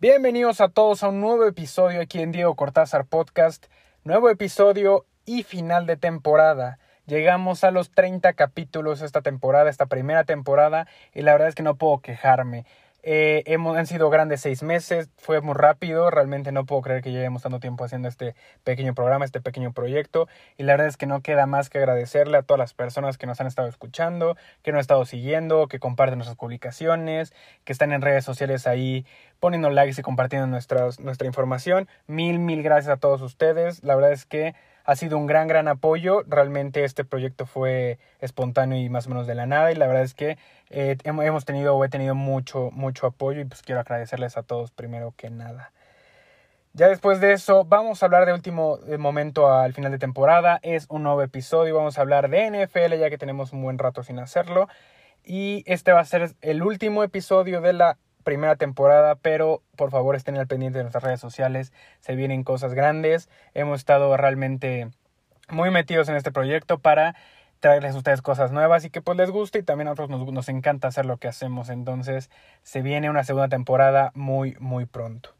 Bienvenidos a todos a un nuevo episodio aquí en Diego Cortázar Podcast. Nuevo episodio y final de temporada. Llegamos a los 30 capítulos esta temporada, esta primera temporada, y la verdad es que no puedo quejarme. Eh, hemos, han sido grandes seis meses, fue muy rápido, realmente no puedo creer que llevemos tanto tiempo haciendo este pequeño programa, este pequeño proyecto, y la verdad es que no queda más que agradecerle a todas las personas que nos han estado escuchando, que nos han estado siguiendo, que comparten nuestras publicaciones, que están en redes sociales ahí poniendo likes y compartiendo nuestras, nuestra información. Mil, mil gracias a todos ustedes, la verdad es que ha sido un gran, gran apoyo. Realmente este proyecto fue espontáneo y más o menos de la nada. Y la verdad es que eh, hemos tenido o he tenido mucho, mucho apoyo y pues quiero agradecerles a todos primero que nada. Ya después de eso, vamos a hablar de último momento al final de temporada. Es un nuevo episodio. Vamos a hablar de NFL ya que tenemos un buen rato sin hacerlo. Y este va a ser el último episodio de la primera temporada, pero por favor estén al pendiente de nuestras redes sociales, se vienen cosas grandes, hemos estado realmente muy metidos en este proyecto para traerles a ustedes cosas nuevas y que pues les guste y también a nosotros nos, nos encanta hacer lo que hacemos, entonces se viene una segunda temporada muy muy pronto.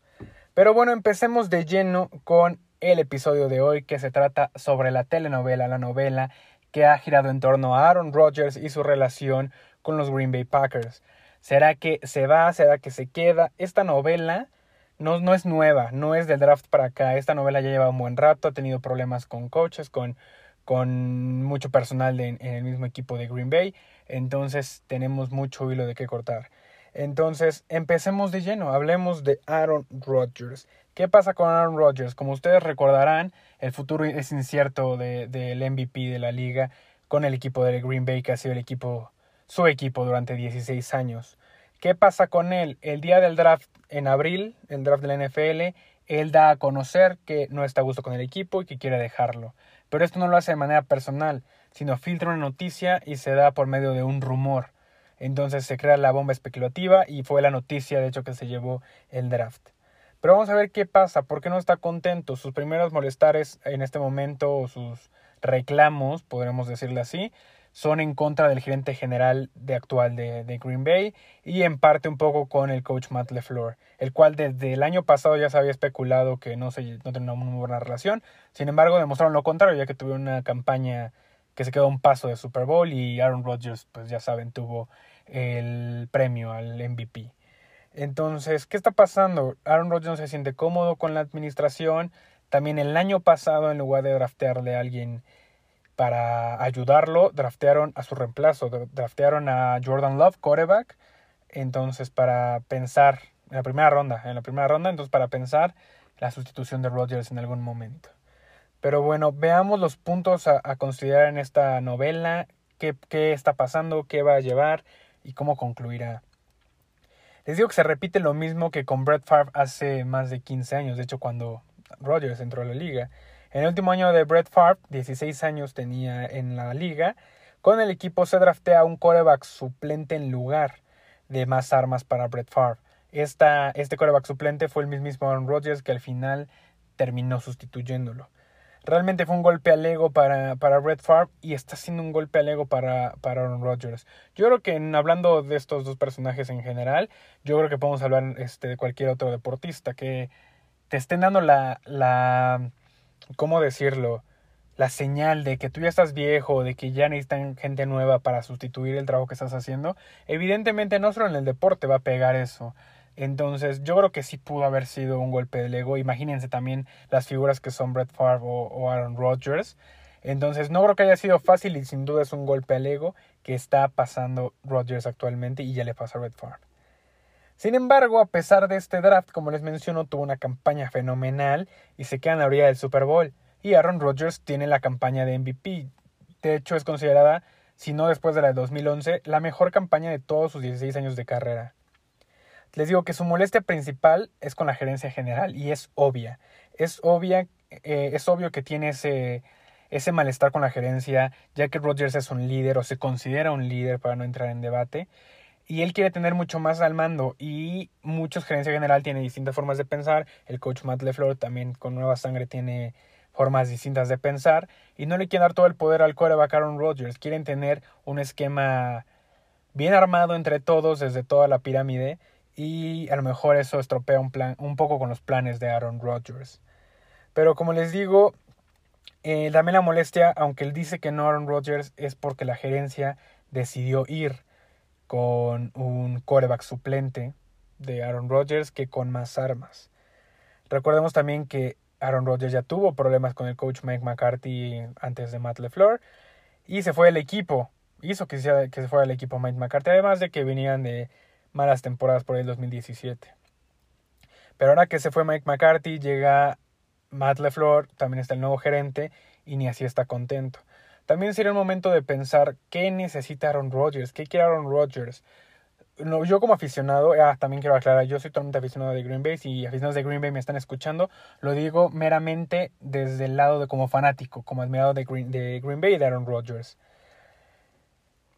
Pero bueno, empecemos de lleno con el episodio de hoy que se trata sobre la telenovela, la novela que ha girado en torno a Aaron Rodgers y su relación con los Green Bay Packers. ¿Será que se va? ¿Será que se queda? Esta novela no, no es nueva, no es del draft para acá. Esta novela ya lleva un buen rato, ha tenido problemas con coaches, con, con mucho personal en el mismo equipo de Green Bay. Entonces tenemos mucho hilo de qué cortar. Entonces, empecemos de lleno, hablemos de Aaron Rodgers. ¿Qué pasa con Aaron Rodgers? Como ustedes recordarán, el futuro es incierto del de, MVP de la liga con el equipo de Green Bay, que ha sido el equipo su equipo durante 16 años. ¿Qué pasa con él? El día del draft en abril, el draft de la NFL, él da a conocer que no está a gusto con el equipo y que quiere dejarlo. Pero esto no lo hace de manera personal, sino filtra una noticia y se da por medio de un rumor. Entonces se crea la bomba especulativa y fue la noticia, de hecho, que se llevó el draft. Pero vamos a ver qué pasa, por qué no está contento. Sus primeros molestares en este momento, o sus reclamos, podremos decirle así, son en contra del gerente general de actual de, de, Green Bay y en parte un poco con el coach Matt LeFleur, el cual desde el año pasado ya se había especulado que no, se, no tenía una muy buena relación. Sin embargo, demostraron lo contrario, ya que tuvieron una campaña que se quedó a un paso de Super Bowl y Aaron Rodgers, pues ya saben, tuvo el premio al MVP. Entonces, ¿qué está pasando? Aaron Rodgers se siente cómodo con la administración. También el año pasado, en lugar de draftearle a alguien para ayudarlo, draftearon a su reemplazo, draftearon a Jordan Love, quarterback, entonces para pensar, en la primera ronda, en la primera ronda, entonces para pensar la sustitución de Rodgers en algún momento. Pero bueno, veamos los puntos a, considerar en esta novela, qué, está pasando, qué va a llevar y cómo concluirá. Les digo que se repite lo mismo que con Brett Favre hace más de 15 años, de hecho cuando Rodgers entró a la liga. En el último año de Brett Favre, 16 años tenía en la liga, con el equipo se draftea un coreback suplente en lugar de más armas para Brett Favre. Esta, este coreback suplente fue el mismo Aaron Rodgers que al final terminó sustituyéndolo. Realmente fue un golpe al ego para, para Brett Favre y está siendo un golpe al ego para, para Aaron Rodgers. Yo creo que en, hablando de estos dos personajes en general, yo creo que podemos hablar este, de cualquier otro deportista que te estén dando la, la ¿cómo decirlo? La señal de que tú ya estás viejo, de que ya necesitan gente nueva para sustituir el trabajo que estás haciendo, evidentemente no solo en el deporte va a pegar eso. Entonces, yo creo que sí pudo haber sido un golpe del ego. Imagínense también las figuras que son Brett Favre o, Aaron Rodgers. Entonces, no creo que haya sido fácil y sin duda es un golpe al ego que está pasando Rodgers actualmente y ya le pasa a Brett Favre. Sin embargo, a pesar de este draft, como les menciono, tuvo una campaña fenomenal y se queda en la orilla del Super Bowl. Y Aaron Rodgers tiene la campaña de MVP. De hecho, es considerada, si no después de la de 2011, la mejor campaña de todos sus 16 años de carrera. Les digo que su molestia principal es con la gerencia general y es obvia. Es obvia, eh, es obvio que tiene ese, ese malestar con la gerencia, ya que Rodgers es un líder o se considera un líder para no entrar en debate y él quiere tener mucho más al mando y muchos gerencia general tiene distintas formas de pensar. El coach Matt LeFleur también con nueva sangre tiene formas distintas de pensar y no le quieren dar todo el poder al quarterback Aaron Rodgers. Quieren tener un esquema bien armado entre todos desde toda la pirámide y a lo mejor eso estropea un, plan, un poco con los planes de Aaron Rodgers. Pero como les digo, eh, también la molestia, aunque él dice que no Aaron Rodgers, es porque la gerencia decidió ir con un quarterback suplente de Aaron Rodgers que con más armas. Recordemos también que Aaron Rodgers ya tuvo problemas con el coach Mike McCarthy antes de Matt LeFleur y se fue el equipo. Hizo que se, que se fuera el equipo Mike McCarthy, además de que venían de malas temporadas por el 2017. Pero ahora que se fue Mike McCarthy, llega Matt LeFleur, también está el nuevo gerente y ni así está contento. También sería un momento de pensar qué necesita Aaron Rodgers, qué quiere Aaron Rodgers no, yo como aficionado, ah, también quiero aclarar, yo soy totalmente aficionado de Green Bay. Si aficionados de Green Bay me están escuchando, lo digo meramente desde el lado de como fanático, como admirado de Green, de Green Bay y de Aaron Rodgers.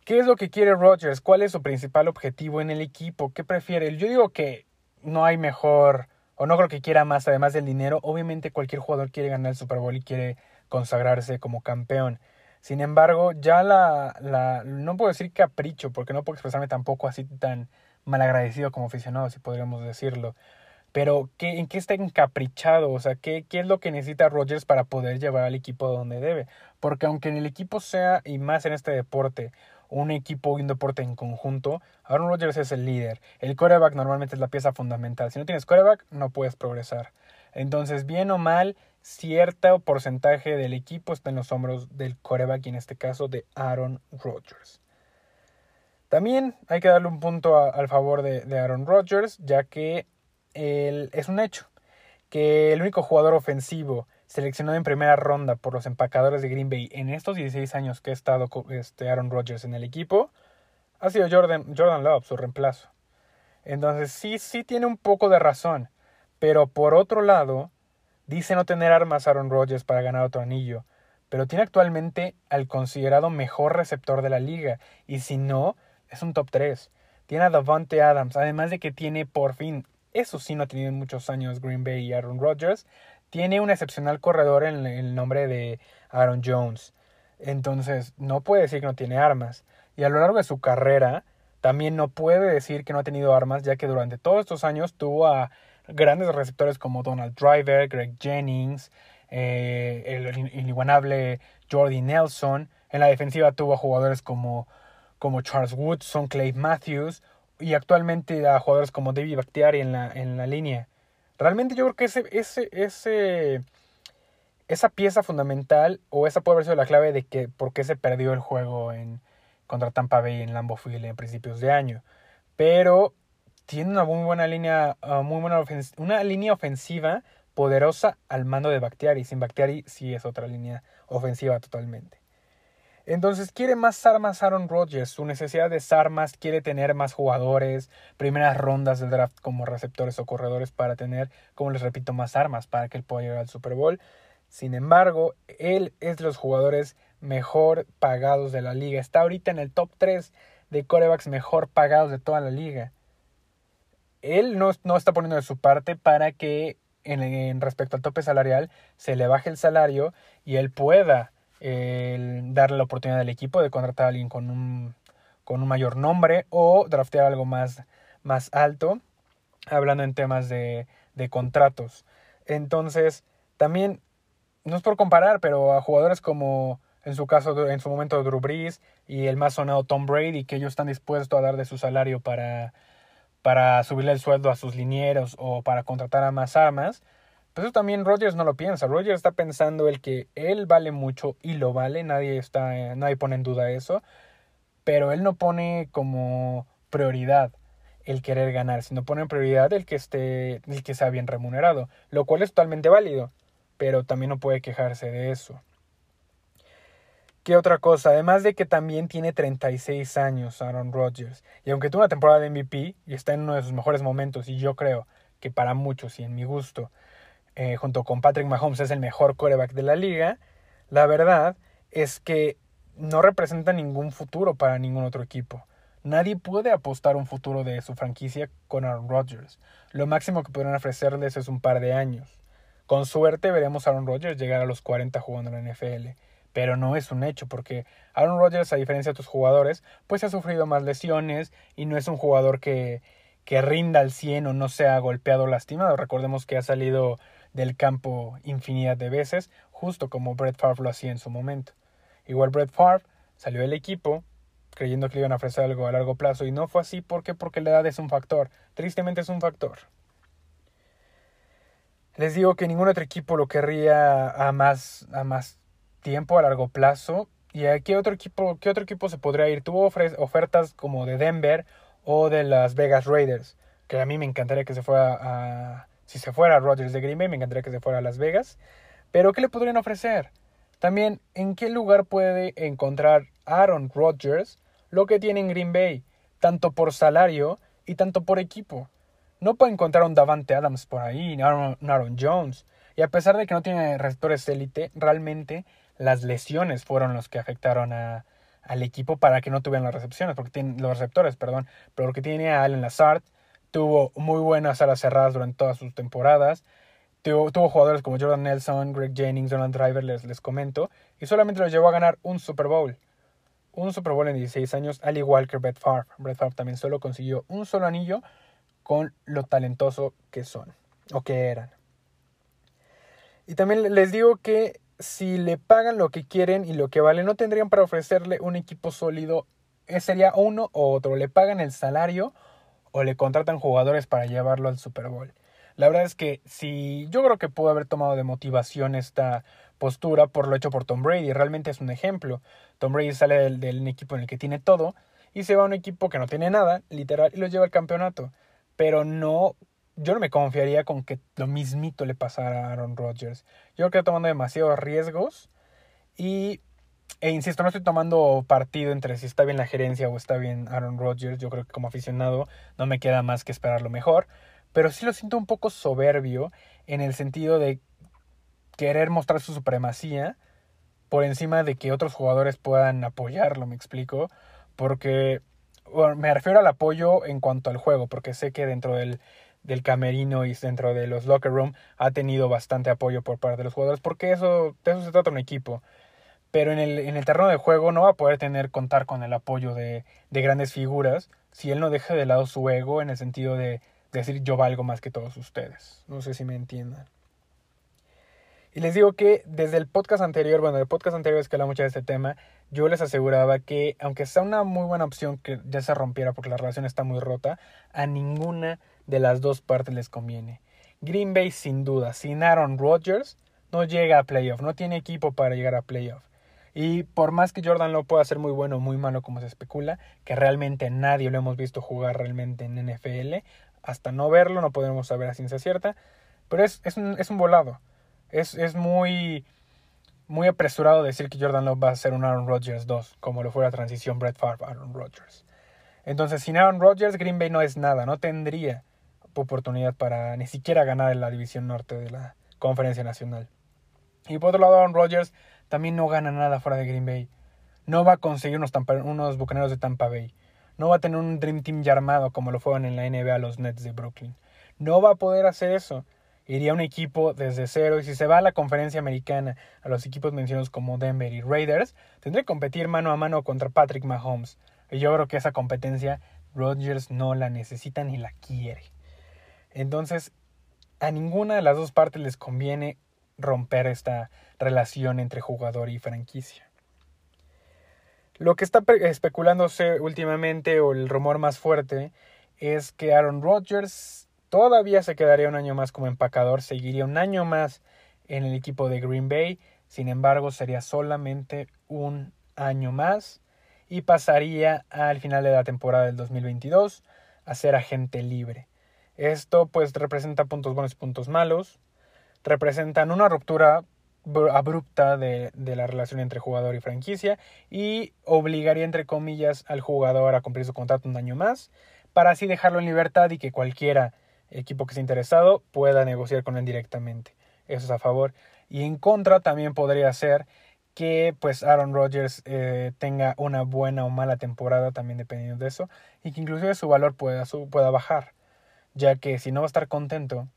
¿Qué es lo que quiere Rodgers? ¿Cuál es su principal objetivo en el equipo? ¿Qué prefiere? Yo digo que no hay mejor, o no creo que quiera más además del dinero. Obviamente cualquier jugador quiere ganar el Super Bowl y quiere consagrarse como campeón. Sin embargo, ya la, la, no puedo decir capricho, porque no puedo expresarme tampoco así tan malagradecido como aficionado, si podríamos decirlo. Pero, ¿qué, ¿en qué está encaprichado? O sea, ¿qué, ¿qué es lo que necesita Rogers para poder llevar al equipo donde debe? Porque aunque en el equipo sea, y más en este deporte, un equipo y un deporte en conjunto, Aaron Rodgers es el líder. El coreback normalmente es la pieza fundamental. Si no tienes coreback, no puedes progresar. Entonces, bien o mal, cierto porcentaje del equipo está en los hombros del coreback y en este caso de Aaron Rodgers. También hay que darle un punto al favor de, Aaron Rodgers, ya que él, es un hecho que el único jugador ofensivo seleccionado en primera ronda por los empacadores de Green Bay en estos 16 años que ha estado este Aaron Rodgers en el equipo ha sido Jordan, Jordan Love, su reemplazo. Entonces sí, sí tiene un poco de razón, pero por otro lado, Dice no tener armas Aaron Rodgers para ganar otro anillo, pero tiene actualmente al considerado mejor receptor de la liga, y si no, es un top 3. Tiene a Davante Adams, además de que tiene por fin, eso sí no ha tenido en muchos años Green Bay y Aaron Rodgers, tiene un excepcional corredor en el nombre de Aaron Jones. Entonces, no puede decir que no tiene armas. Y a lo largo de su carrera, también no puede decir que no ha tenido armas, ya que durante todos estos años tuvo a grandes receptores como Donald Driver, Greg Jennings, eh, el inigualable Jordi Nelson. En la defensiva tuvo a jugadores como, como Charles Woodson, Clay Matthews y actualmente a jugadores como David Bakhtiari en la, en la línea. Realmente yo creo que ese, ese, ese, esa pieza fundamental o esa puede haber sido la clave de que por qué se perdió el juego en, contra Tampa Bay en Lambeau Field en principios de año. Pero tiene una muy buena línea, ah, muy buena una línea ofensiva poderosa al mando de Bakhtiari. Sin Bakhtiari sí es otra línea ofensiva totalmente. Entonces quiere más armas Aaron Rodgers. Su necesidad de armas quiere tener más jugadores, primeras rondas del draft como receptores o corredores para tener, como les repito, más armas para que él pueda llegar al Super Bowl. Sin embargo, él es de los jugadores mejor pagados de la liga. Está ahorita en el top 3 de corebacks mejor pagados de toda la liga él no, no está poniendo de su parte para que en, respecto al tope salarial se le baje el salario y él pueda darle la oportunidad al equipo de contratar a alguien con un, con un mayor nombre o draftear algo más, más alto, hablando en temas de, de contratos. Entonces, también, no es por comparar, pero a jugadores como en su caso, en su momento Drew Brees y el más sonado Tom Brady, que ellos están dispuestos a dar de su salario para para subirle el sueldo a sus linieros o para contratar a más armas, pues eso también Rogers no lo piensa. Rogers está pensando el que él vale mucho y lo vale, nadie está, nadie pone en duda eso, pero él no pone como prioridad el querer ganar, sino pone en prioridad el que esté, el que sea bien remunerado, lo cual es totalmente válido, pero también no puede quejarse de eso. ¿Qué otra cosa? Además de que también tiene 36 años Aaron Rodgers. Y aunque tuvo una temporada de MVP y está en uno de sus mejores momentos, y yo creo que para muchos y en mi gusto, eh, junto con Patrick Mahomes es el mejor quarterback de la liga, la verdad es que no representa ningún futuro para ningún otro equipo. Nadie puede apostar un futuro de su franquicia con Aaron Rodgers. Lo máximo que podrán ofrecerles es un par de años Con suerte veremos a Aaron Rodgers llegar a los 40 jugando en la NFL. Pero no es un hecho, porque Aaron Rodgers, a diferencia de otros jugadores, pues ha sufrido más lesiones y no es un jugador que, que rinda al 100 o no sea golpeado o lastimado. Recordemos que ha salido del campo infinidad de veces, justo como Brett Favre lo hacía en su momento. Igual Brett Favre salió del equipo creyendo que le iban a ofrecer algo a largo plazo y no fue así porque porque la edad es un factor, tristemente es un factor. Les digo que ningún otro equipo lo querría a más a más tiempo a largo plazo y a qué otro equipo qué otro equipo se podría ir. Tuvo ofertas como de Denver o de las Vegas Raiders, que a mí me encantaría que se fuera a si se fuera a Rodgers de Green Bay, me encantaría que se fuera a Las Vegas. Pero ¿qué le podrían ofrecer? También, ¿en qué lugar puede encontrar Aaron Rodgers lo que tiene en Green Bay? Tanto por salario y tanto por equipo. No puede encontrar un Davante Adams por ahí, ni Aaron, Aaron Jones. Y a pesar de que no tiene receptores élite, realmente las lesiones fueron los que afectaron a, al equipo para que no tuvieran las recepciones, porque tienen los receptores, perdón, pero porque tiene a Allen Lazard, tuvo muy buenas alas cerradas durante todas sus temporadas, tuvo, tuvo jugadores como Jordan Nelson, Greg Jennings, Donald Driver, les, les comento, y solamente los llevó a ganar un Super Bowl. Un Super Bowl en 16 años, al igual que Brett Favre. Brett Favre también solo consiguió un solo anillo con lo talentoso que son, o que eran. Y también les digo que si le pagan lo que quieren y lo que vale, no tendrían para ofrecerle un equipo sólido. Eh, sería uno o otro. Le pagan el salario o le contratan jugadores para llevarlo al Super Bowl. La verdad es que si yo creo que pudo haber tomado de motivación esta postura por lo hecho por Tom Brady, realmente es un ejemplo. Tom Brady sale del, del equipo en el que tiene todo y se va a un equipo que no tiene nada, literal, y lo lleva al campeonato. Pero no yo no me confiaría con que lo mismito le pasara a Aaron Rodgers. Yo creo que está tomando demasiados riesgos y, e insisto, no estoy tomando partido entre si está bien la gerencia o está bien Aaron Rodgers. Yo creo que como aficionado no me queda más que esperar lo mejor. Pero sí lo siento un poco soberbio en el sentido de querer mostrar su supremacía por encima de que otros jugadores puedan apoyarlo, me explico. Porque me refiero al apoyo en cuanto al juego, porque sé que dentro del del camerino y dentro de los locker room ha tenido bastante apoyo por parte de los jugadores porque eso de eso se trata un equipo. Pero en el, en el terreno de juego no va a poder tener contar con el apoyo de, de grandes figuras si él no deja de lado su ego en el sentido de, decir yo valgo más que todos ustedes no sé si me entiendan. Y les digo que desde el podcast anterior, bueno, el podcast anterior es que mucho de este tema, yo les aseguraba que aunque sea una muy buena opción que ya se rompiera porque la relación está muy rota, a ninguna de las dos partes les conviene. Green Bay sin duda, sin Aaron Rodgers, no llega a playoff, no tiene equipo para llegar a playoff. Y por más que Jordan lo pueda ser muy bueno o muy malo como se especula, que realmente nadie lo hemos visto jugar realmente en NFL, hasta no verlo no podemos saber a ciencia cierta, pero es, es, un, es un volado. Es, es muy, muy apresurado decir que Jordan Love va a ser un Aaron Rodgers 2, como lo fue la transición Brett Favre Aaron Rodgers. Entonces, sin Aaron Rodgers, Green Bay no es nada, no tendría oportunidad para ni siquiera ganar en la división norte de la conferencia nacional. Y por otro lado, Aaron Rodgers también no gana nada fuera de Green Bay. No va a conseguir unos, bucaneros de Tampa Bay. No va a tener un Dream Team ya armado como lo fueron en la NBA los Nets de Brooklyn. No va a poder hacer eso. Iría un equipo desde cero y si se va a la conferencia americana a los equipos mencionados como Denver y Raiders, tendré que competir mano a mano contra Patrick Mahomes. Y yo creo que esa competencia Rodgers no la necesita ni la quiere. Entonces, a ninguna de las dos partes les conviene romper esta relación entre jugador y franquicia. Lo que está especulándose últimamente o el rumor más fuerte es que Aaron Rodgers todavía se quedaría un año más como empacador, seguiría un año más en el equipo de Green Bay, sin embargo sería solamente un año más y pasaría al final de la temporada del 2022 a ser agente libre. Esto pues representa puntos buenos y puntos malos. Representan una ruptura abrupta de, de, la relación entre jugador y franquicia y obligaría entre comillas al jugador a cumplir su contrato un año más para así dejarlo en libertad y que cualquiera equipo que esté interesado pueda negociar con él directamente. Eso es a favor. Y en contra también podría ser que pues Aaron Rodgers eh, tenga una buena o mala temporada también dependiendo de eso y que inclusive su valor pueda, su, pueda bajar ya que si no va a estar contento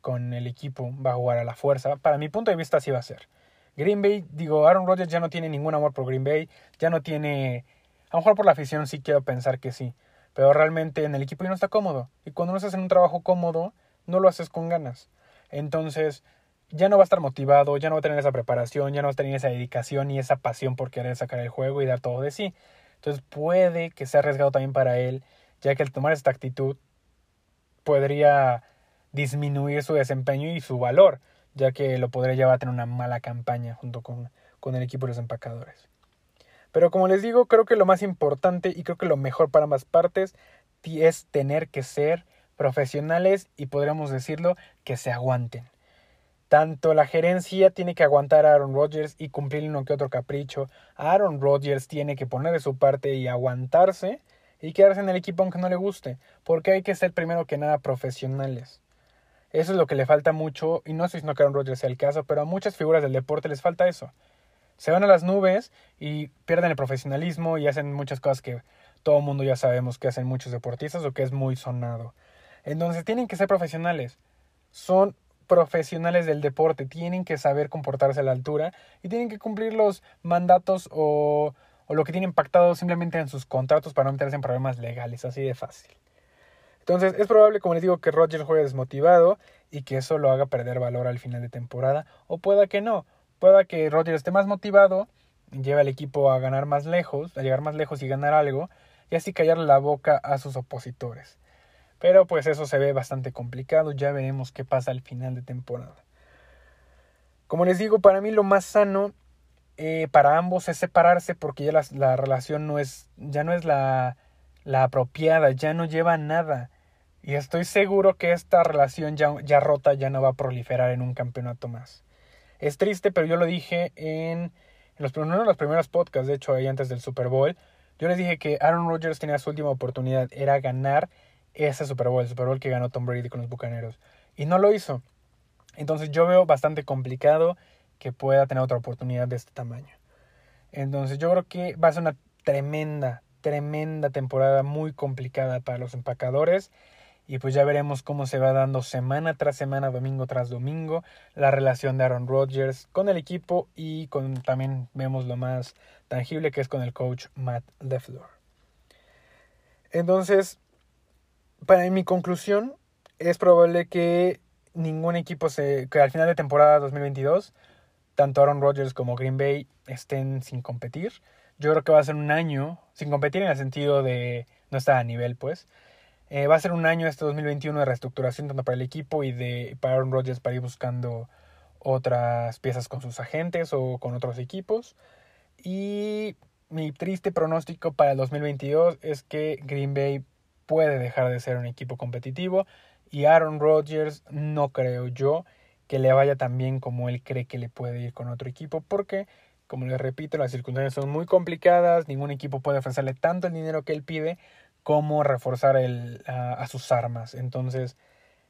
con el equipo, va a jugar a la fuerza. Para mi punto de vista así va a ser. Green Bay, digo, Aaron Rodgers ya no tiene ningún amor por Green Bay, ya no tiene, a lo mejor por la afición sí quiero pensar que sí, pero realmente en el equipo ya no está cómodo. Y cuando no estás en un trabajo cómodo, no lo haces con ganas. Entonces, ya no va a estar motivado, ya no va a tener esa preparación, ya no va a tener esa dedicación y esa pasión por querer sacar el juego y dar todo de sí. Entonces puede que sea arriesgado también para él, ya que al tomar esta actitud podría disminuir su desempeño y su valor, ya que lo podría llevar a tener una mala campaña junto con, con el equipo de los empacadores. Pero como les digo, creo que lo más importante y creo que lo mejor para ambas partes es tener que ser profesionales y podríamos decirlo que se aguanten. Tanto la gerencia tiene que aguantar a Aaron Rodgers y cumplir uno que otro capricho. Aaron Rodgers tiene que poner de su parte y aguantarse y quedarse en el equipo aunque no le guste, porque hay que ser primero que nada profesionales. Eso es lo que le falta mucho, y no sé si no que Aaron Rodgers sea el caso, pero a muchas figuras del deporte les falta eso. Se van a las nubes y pierden el profesionalismo y hacen muchas cosas que todo el mundo ya sabemos que hacen muchos deportistas o que es muy sonado. Entonces tienen que ser profesionales. Son profesionales del deporte tienen que saber comportarse a la altura y tienen que cumplir los mandatos o, o lo que tienen pactado simplemente en sus contratos para no meterse en problemas legales, así de fácil. Entonces es probable, como les digo, que Rogers juegue desmotivado y que eso lo haga perder valor al final de temporada, o pueda que no, pueda que Rogers esté más motivado, lleve al equipo a ganar más lejos, a llegar más lejos y ganar algo, y así callarle la boca a sus opositores. Pero pues eso se ve bastante complicado, ya veremos qué pasa al final de temporada. Como les digo, para mí lo más sano eh, para ambos es separarse porque ya la, la, relación no es, ya no es la, la apropiada, ya no lleva nada. Y estoy seguro que esta relación ya, ya rota ya no va a proliferar en un campeonato más. Es triste, pero yo lo dije en, en los, uno de los primeros podcasts, de hecho, ahí antes del Super Bowl. Yo les dije que Aaron Rodgers tenía su última oportunidad, era ganar ese Super Bowl, el Super Bowl que ganó Tom Brady con los Bucaneros. Y no lo hizo. Entonces yo veo bastante complicado que pueda tener otra oportunidad de este tamaño. Entonces yo creo que va a ser una tremenda, tremenda temporada muy complicada para los empacadores. Y pues ya veremos cómo se va dando semana tras semana, domingo tras domingo, la relación de Aaron Rodgers con el equipo y con también vemos lo más tangible que es con el coach Matt LeFleur. Entonces, para mi conclusión, es probable que ningún equipo se. que al final de temporada 2022, tanto Aaron Rodgers como Green Bay estén sin competir. Yo creo que va a ser un año, sin competir en el sentido de no estar a nivel, pues. Eh, va a ser un año este 2021 de reestructuración tanto para el equipo y de para Aaron Rodgers para ir buscando otras piezas con sus agentes o con otros equipos. Y mi triste pronóstico para el 2022 es que Green Bay puede dejar de ser un equipo competitivo y Aaron Rodgers no creo yo que le vaya tan bien como él cree que le puede ir con otro equipo porque como les repito las circunstancias son muy complicadas ningún equipo puede ofrecerle tanto el dinero que él pide como reforzar a, sus armas. Entonces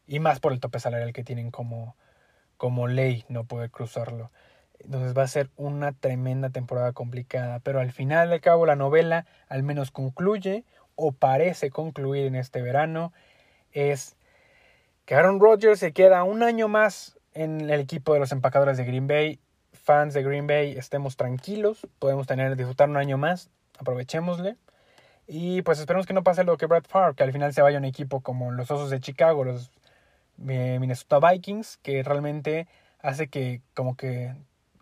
y más por el tope salarial que tienen como como ley no puede cruzarlo. Entonces va a ser una tremenda temporada complicada pero al final de cabo la novela al menos concluye o parece concluir en este verano es que Aaron Rodgers se queda un año más en el equipo de los empacadores de Green Bay. Fans de Green Bay, estemos tranquilos, podemos tener disfrutar un año más, aprovechémosle. Y pues esperemos que no pase lo que Brad Favre, que al final se vaya un equipo como los Osos de Chicago, los eh, Minnesota Vikings, que realmente hace que como que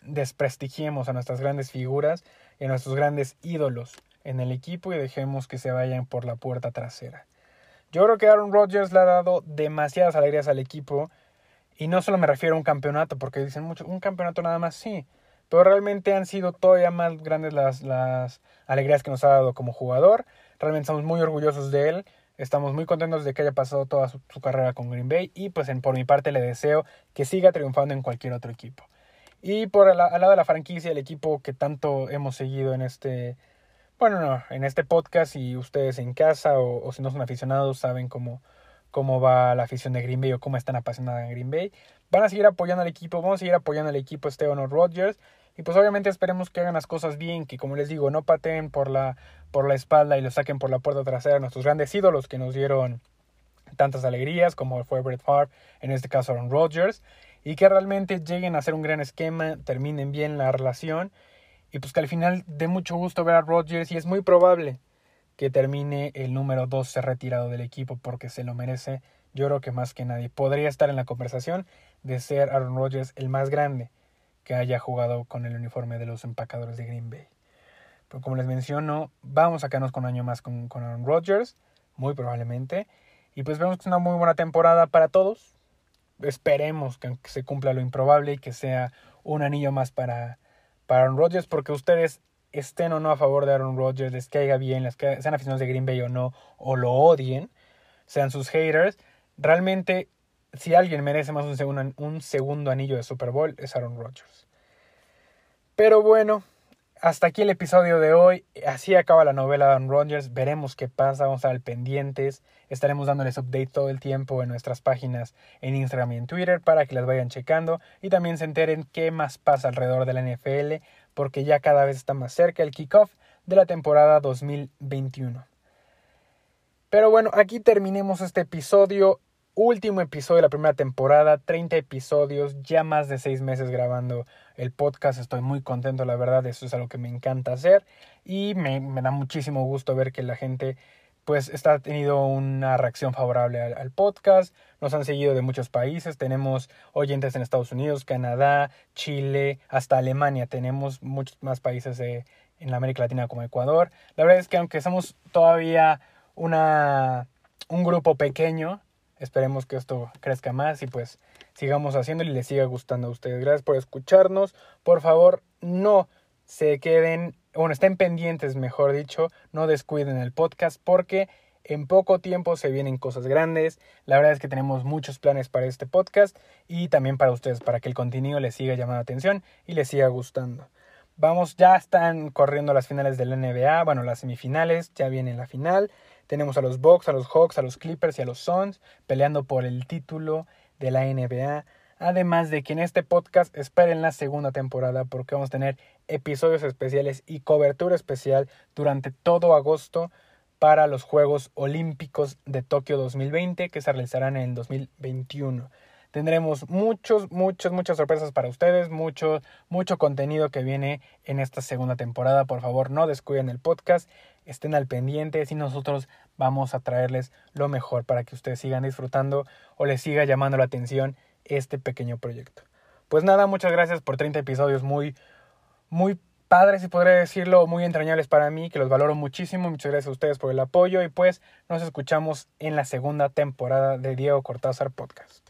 desprestigiemos a nuestras grandes figuras y a nuestros grandes ídolos en el equipo y dejemos que se vayan por la puerta trasera. Yo creo que Aaron Rodgers le ha dado demasiadas alegrías al equipo y no solo me refiero a un campeonato porque dicen mucho, un campeonato nada más sí, pero realmente han sido todavía más grandes las, las alegrías que nos ha dado como jugador. Realmente estamos muy orgullosos de él. Estamos muy contentos de que haya pasado toda su, carrera con Green Bay y pues en, por mi parte le deseo que siga triunfando en cualquier otro equipo. Y por al, lado de la franquicia, el equipo que tanto hemos seguido en este, bueno, no, en este podcast, si ustedes en casa o, si no son aficionados saben cómo, cómo va la afición de Green Bay o cómo están apasionados en Green Bay, van a seguir apoyando al equipo, vamos a seguir apoyando al equipo Esteban Rodgers. Y pues obviamente esperemos que hagan las cosas bien, que como les digo, no pateen por la, por la espalda y lo saquen por la puerta trasera a nuestros grandes ídolos que nos dieron tantas alegrías como fue Brett Favre, en este caso Aaron Rodgers, y que realmente lleguen a hacer un gran esquema, terminen bien la relación. Y pues que al final dé mucho gusto ver a Rodgers y es muy probable que termine el número 12 retirado del equipo porque se lo merece. Yo creo que más que nadie podría estar en la conversación de ser Aaron Rodgers el más grande que haya jugado con el uniforme de los empacadores de Green Bay. Pero como les menciono, vamos a quedarnos con un año más con, con Aaron Rodgers, muy probablemente. Y pues vemos que es una muy buena temporada para todos. Esperemos que se cumpla lo improbable y que sea un anillo más para, para Aaron Rodgers, porque ustedes estén o no a favor de Aaron Rodgers, les caiga bien, les sean aficionados de Green Bay o no, o lo odien, sean sus haters, realmente si alguien merece más un segundo, un segundo anillo de Super Bowl es Aaron Rodgers. Pero bueno, hasta aquí el episodio de hoy. Así acaba la novela de Aaron Rodgers. Veremos qué pasa, vamos a estar pendientes. Estaremos dándoles update todo el tiempo en nuestras páginas en Instagram y en Twitter para que las vayan checando y también se enteren qué más pasa alrededor de la NFL porque ya cada vez está más cerca el kickoff de la temporada 2021. Pero bueno, aquí terminemos este episodio último episodio de la primera temporada, 30 episodios, ya más de 6 meses grabando el podcast, estoy muy contento, la verdad, eso es algo que me encanta hacer y me, da muchísimo gusto ver que la gente pues está tenido una reacción favorable al, podcast, nos han seguido de muchos países, tenemos oyentes en Estados Unidos, Canadá, Chile, hasta Alemania, tenemos muchos más países en la América Latina como Ecuador. La verdad es que aunque somos todavía una, un grupo pequeño, Esperemos que esto crezca más y pues sigamos haciéndolo y les siga gustando a ustedes. Gracias por escucharnos. Por favor, no se queden, bueno, estén pendientes, mejor dicho, no descuiden el podcast porque en poco tiempo se vienen cosas grandes. La verdad es que tenemos muchos planes para este podcast y también para ustedes, para que el contenido les siga llamando la atención y les siga gustando. Vamos, ya están corriendo las finales del NBA, bueno, las semifinales, ya viene la final. Tenemos a los Bucks, a los Hawks, a los Clippers y a los Suns peleando por el título de la NBA. Además de que en este podcast esperen la segunda temporada porque vamos a tener episodios especiales y cobertura especial durante todo agosto para los Juegos Olímpicos de Tokio 2020 que se realizarán en el 2021. Tendremos muchos, muchos, muchas sorpresas para ustedes, mucho, mucho contenido que viene en esta segunda temporada. Por favor, no descuiden el podcast, estén al pendiente y nosotros vamos a traerles lo mejor para que ustedes sigan disfrutando o les siga llamando la atención este pequeño proyecto. Pues nada, muchas gracias por 30 episodios muy, muy padres, si podría decirlo, muy entrañables para mí, que los valoro muchísimo. Muchas gracias a ustedes por el apoyo y pues nos escuchamos en la segunda temporada de Diego Cortázar Podcast.